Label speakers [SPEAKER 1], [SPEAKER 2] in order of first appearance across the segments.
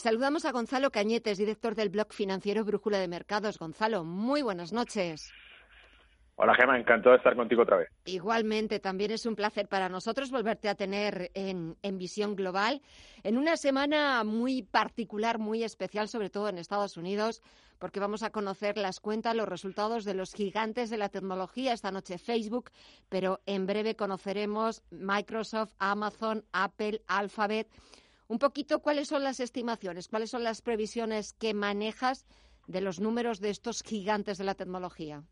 [SPEAKER 1] saludamos a Gonzalo Cañetes, director del blog financiero Brújula de Mercados. Gonzalo, muy buenas noches.
[SPEAKER 2] Hola Gemma, encantado de estar contigo otra vez.
[SPEAKER 1] Igualmente, también es un placer para nosotros volverte a tener en, en, Visión Global en una semana muy particular, muy especial, sobre todo en Estados Unidos, porque vamos a conocer las cuentas, los resultados de los gigantes de la tecnología, esta noche Facebook, pero en breve conoceremos Microsoft, Amazon, Apple, Alphabet. Un poquito cuáles son las estimaciones, cuáles son las previsiones que manejas de los números de estos gigantes de la tecnología.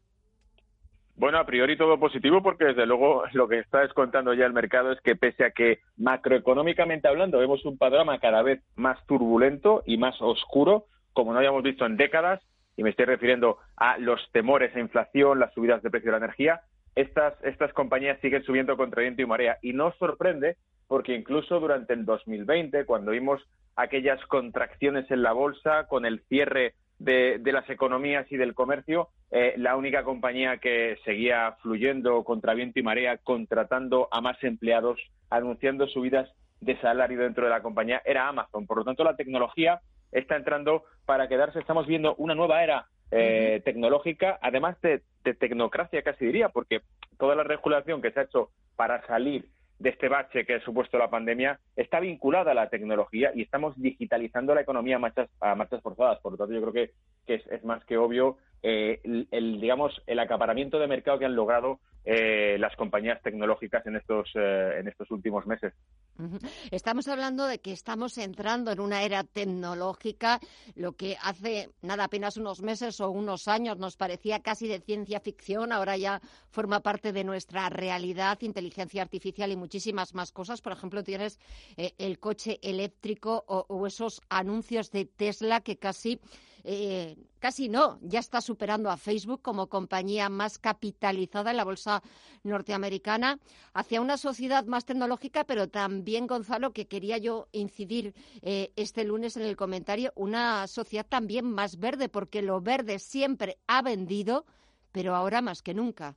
[SPEAKER 2] Bueno, a priori todo positivo porque desde luego lo que está descontando ya el mercado es que pese a que macroeconómicamente hablando vemos un panorama cada vez más turbulento y más oscuro, como no habíamos visto en décadas, y me estoy refiriendo a los temores a inflación, las subidas de precio de la energía, estas, estas compañías siguen subiendo contra viento y marea. Y no sorprende porque incluso durante el 2020, cuando vimos aquellas contracciones en la bolsa con el cierre de, las economías y del comercio, eh, la única compañía que seguía fluyendo contra viento y marea, contratando a más empleados, anunciando subidas de salario dentro de la compañía, era Amazon. Por lo tanto, la tecnología está entrando para quedarse. Estamos viendo una nueva era eh, tecnológica, además de, de tecnocracia casi diría, porque toda la regulación que se ha hecho para salir de este bache que ha supuesto la pandemia está vinculada a la tecnología y estamos digitalizando la economía a marchas, a marchas forzadas. Por lo tanto, yo creo que, que es, más que obvio eh, el, digamos, el acaparamiento de mercado que han logrado eh, las compañías tecnológicas en estos, eh, en estos últimos meses.
[SPEAKER 1] Estamos hablando de que estamos entrando en una era tecnológica, lo que hace nada apenas unos meses o unos años nos parecía casi de ciencia ficción, ahora ya forma parte de nuestra realidad, inteligencia artificial y muchísimas más cosas. Por ejemplo, tienes el coche eléctrico o esos anuncios de Tesla que casi eh, casi no, ya está superando a Facebook como compañía más capitalizada en la bolsa norteamericana, hacia una sociedad más tecnológica, pero también, Gonzalo, que quería yo incidir eh, este lunes en el comentario, una sociedad también más verde, porque lo verde siempre ha vendido, pero ahora más que nunca.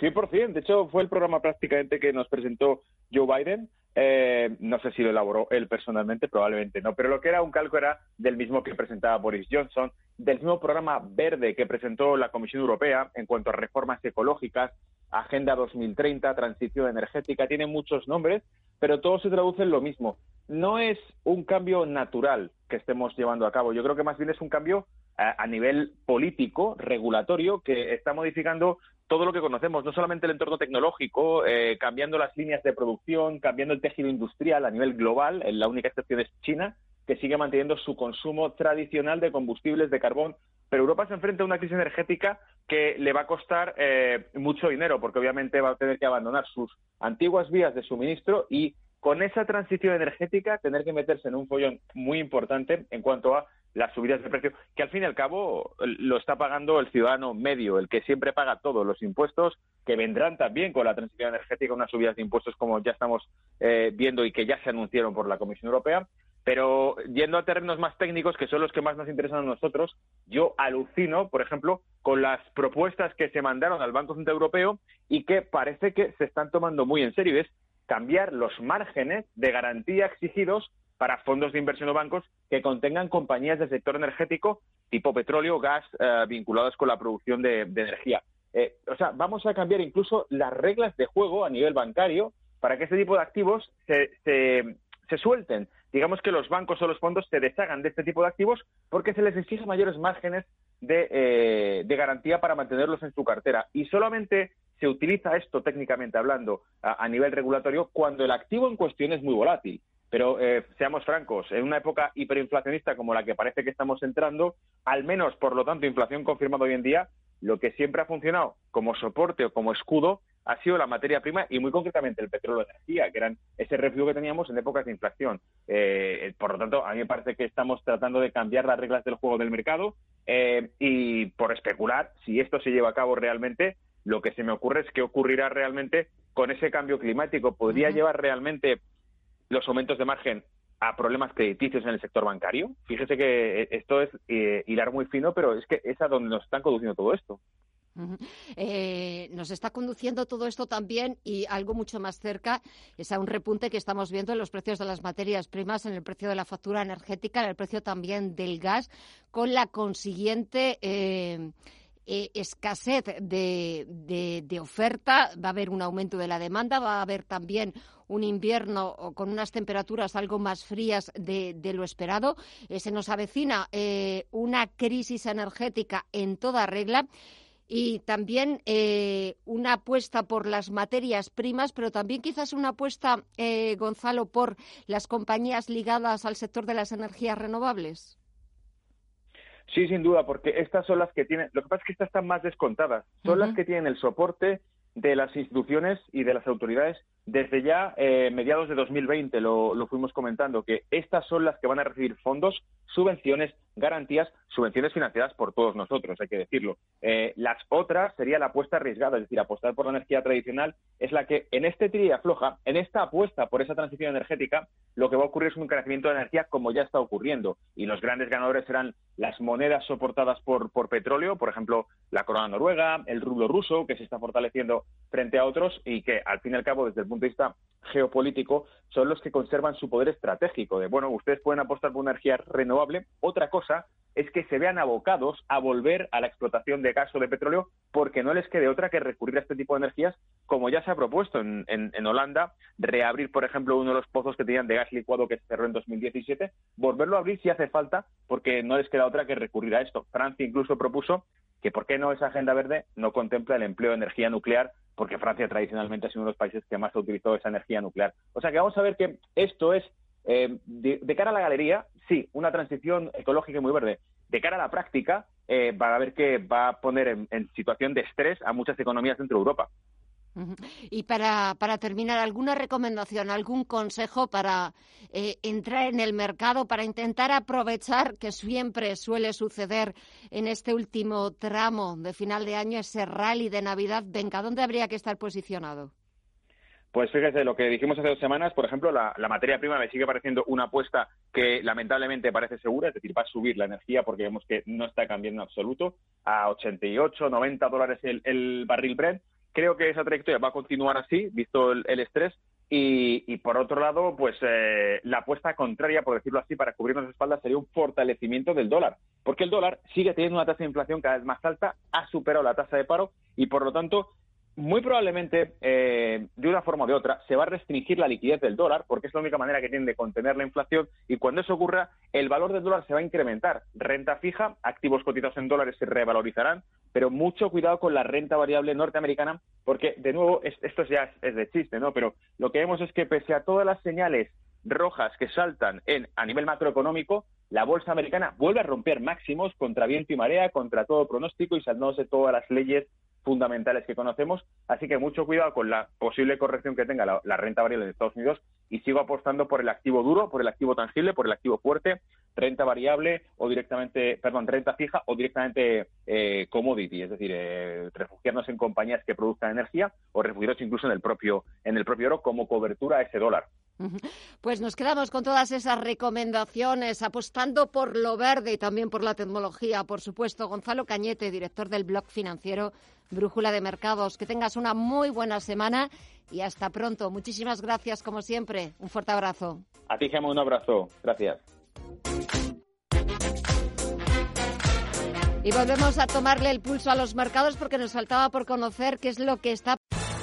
[SPEAKER 2] 100%. De hecho, fue el programa prácticamente que nos presentó Joe Biden eh, no sé si lo elaboró él personalmente, probablemente no, pero lo que era un cálculo era del mismo que presentaba Boris Johnson, del mismo programa verde que presentó la Comisión Europea en cuanto a reformas ecológicas, Agenda 2030, transición energética, tiene muchos nombres, pero todo se traduce en lo mismo. No es un cambio natural que estemos llevando a cabo, yo creo que más bien es un cambio a, nivel político, regulatorio, que está modificando todo lo que conocemos, no solamente el entorno tecnológico, eh, cambiando las líneas de producción, cambiando el tejido industrial a nivel global, la única excepción es China, que sigue manteniendo su consumo tradicional de combustibles de carbón. Pero Europa se enfrenta a una crisis energética que le va a costar eh, mucho dinero, porque obviamente va a tener que abandonar sus antiguas vías de suministro y con esa transición energética tener que meterse en un follón muy importante en cuanto a las subidas de precio, que al fin y al cabo lo está pagando el ciudadano medio, el que siempre paga todos los impuestos, que vendrán también con la transición energética unas subidas de impuestos como ya estamos eh, viendo y que ya se anunciaron por la Comisión Europea. Pero yendo a terrenos más técnicos, que son los que más nos interesan a nosotros, yo alucino, por ejemplo, con las propuestas que se mandaron al Banco Central Europeo y que parece que se están tomando muy en serio. Es cambiar los márgenes de garantía exigidos para fondos de inversión o bancos que contengan compañías del sector energético tipo petróleo gas eh, vinculadas con la producción de, energía. Eh, o sea, vamos a cambiar incluso las reglas de juego a nivel bancario para que este tipo de activos se, se, suelten. Digamos que los bancos o los fondos se deshagan de este tipo de activos porque se les exige mayores márgenes eh, de garantía para mantenerlos en su cartera. Y solamente se utiliza esto técnicamente hablando a, nivel regulatorio cuando el activo en cuestión es muy volátil. Pero eh, seamos francos, en una época hiperinflacionista como la que parece que estamos entrando, al menos por lo tanto inflación confirmada hoy en día, lo que siempre ha funcionado como soporte o como escudo ha sido la materia prima y muy concretamente el petróleo de energía, que eran ese refugio que teníamos en épocas de inflación. Eh, por lo tanto, a mí me parece que estamos tratando de cambiar las reglas del juego del mercado eh, y por especular, si esto se lleva a cabo realmente, lo que se me ocurre es qué ocurrirá realmente con ese cambio climático. ¿Podría llevar realmente los aumentos de margen a problemas crediticios en el sector bancario. Fíjese que esto es eh, hilar muy fino, pero es que es a donde nos están conduciendo todo esto.
[SPEAKER 1] Eh, nos está conduciendo todo esto también y algo mucho más cerca es a un repunte que estamos viendo en los precios de las materias primas, en el precio de la factura energética, en el precio también del gas, con la consiguiente eh, eh, escasez de, oferta, va a haber un aumento de la demanda, va a haber también un invierno con unas temperaturas algo más frías de, lo esperado. Eh, se nos avecina eh, una crisis energética en toda regla y también una apuesta por las materias primas, pero también quizás una apuesta, Gonzalo, por las compañías ligadas al sector de las energías renovables.
[SPEAKER 2] Sí, sin duda, porque estas son las que tienen, lo que pasa es que estas están más descontadas, son las que tienen el soporte de las instituciones y de las autoridades desde ya eh, mediados de 2020 lo, lo fuimos comentando, que estas son las que van a recibir fondos, subvenciones, garantías, subvenciones financiadas por todos nosotros, hay que decirlo. Eh, las otras sería la apuesta arriesgada, es decir, apostar por la energía tradicional es la que en este tira floja, en esta apuesta por esa transición energética, lo que va a ocurrir es un crecimiento de energía como ya está ocurriendo. Y los grandes ganadores serán las monedas soportadas por, por petróleo, por ejemplo, la corona noruega, el rublo ruso, que se está fortaleciendo frente a otros y que, al fin y al cabo, desde el punto de vista geopolítico, son los que conservan su poder estratégico. De, bueno, ustedes pueden apostar por una energía renovable. Otra cosa es que se vean abocados a volver a la explotación de gas o de petróleo porque no les quede otra que recurrir a este tipo de energías, como ya se ha propuesto en, en, Holanda, reabrir, por ejemplo, uno de los pozos que tenían de gas licuado que se cerró en 2017, volverlo a abrir si hace falta, porque no les queda otra que recurrir a esto. Francia incluso propuso que por qué no esa agenda verde no contempla el empleo de energía nuclear, porque Francia tradicionalmente ha sido uno de los países que más ha utilizado esa energía nuclear. O sea que vamos a ver que esto es, eh, de, cara a la galería, sí, una transición ecológica y muy verde. De cara a la práctica, eh, va a ver que va a poner en situación de estrés a muchas economías dentro de Europa.
[SPEAKER 1] Y para, terminar, ¿alguna recomendación, algún consejo para eh, entrar en el mercado, para intentar aprovechar, que siempre suele suceder en este último tramo de final de año, ese rally de Navidad? Venga, ¿dónde habría que estar posicionado?
[SPEAKER 2] Pues fíjese, lo que dijimos hace dos semanas, por ejemplo, la, materia prima me sigue pareciendo una apuesta que lamentablemente parece segura, es decir, va a subir la energía porque vemos que no está cambiando en absoluto, a 88, 90 dólares el, el barril Brent, Creo que esa trayectoria va a continuar así, visto el, estrés. Y, por otro lado, pues eh, la apuesta contraria, por decirlo así, para cubrirnos las espaldas sería un fortalecimiento del dólar, porque el dólar sigue teniendo una tasa de inflación cada vez más alta, ha superado la tasa de paro y, por lo tanto, muy probablemente, eh, de una forma o de otra, se va a restringir la liquidez del dólar, porque es la única manera que tienen de contener la inflación, y cuando eso ocurra, el valor del dólar se va a incrementar. Renta fija, activos cotizados en dólares se revalorizarán, pero mucho cuidado con la renta variable norteamericana, porque, de nuevo, esto ya es, de chiste, ¿no? Pero lo que vemos es que, pese a todas las señales rojas que saltan en, a nivel macroeconómico, la bolsa americana vuelve a romper máximos contra viento y marea, contra todo pronóstico y saltándose todas las leyes fundamentales que conocemos. Así que mucho cuidado con la posible corrección que tenga la, renta variable en Estados Unidos y sigo apostando por el activo duro, por el activo tangible, por el activo fuerte, renta variable o directamente, perdón, renta fija o directamente eh, commodity, es decir, eh, refugiarnos en compañías que produzcan energía o refugiarnos incluso en el propio en el propio oro como cobertura a ese dólar.
[SPEAKER 1] Pues nos quedamos con todas esas recomendaciones, apostando por lo verde y también por la tecnología, por supuesto. Gonzalo Cañete, director del blog financiero Brújula de Mercados. Que tengas una muy buena semana y hasta pronto. Muchísimas gracias, como siempre. Un fuerte abrazo.
[SPEAKER 2] A ti, Gemma, un abrazo. Gracias.
[SPEAKER 1] Y volvemos a tomarle el pulso a los mercados porque nos faltaba por conocer qué es lo que está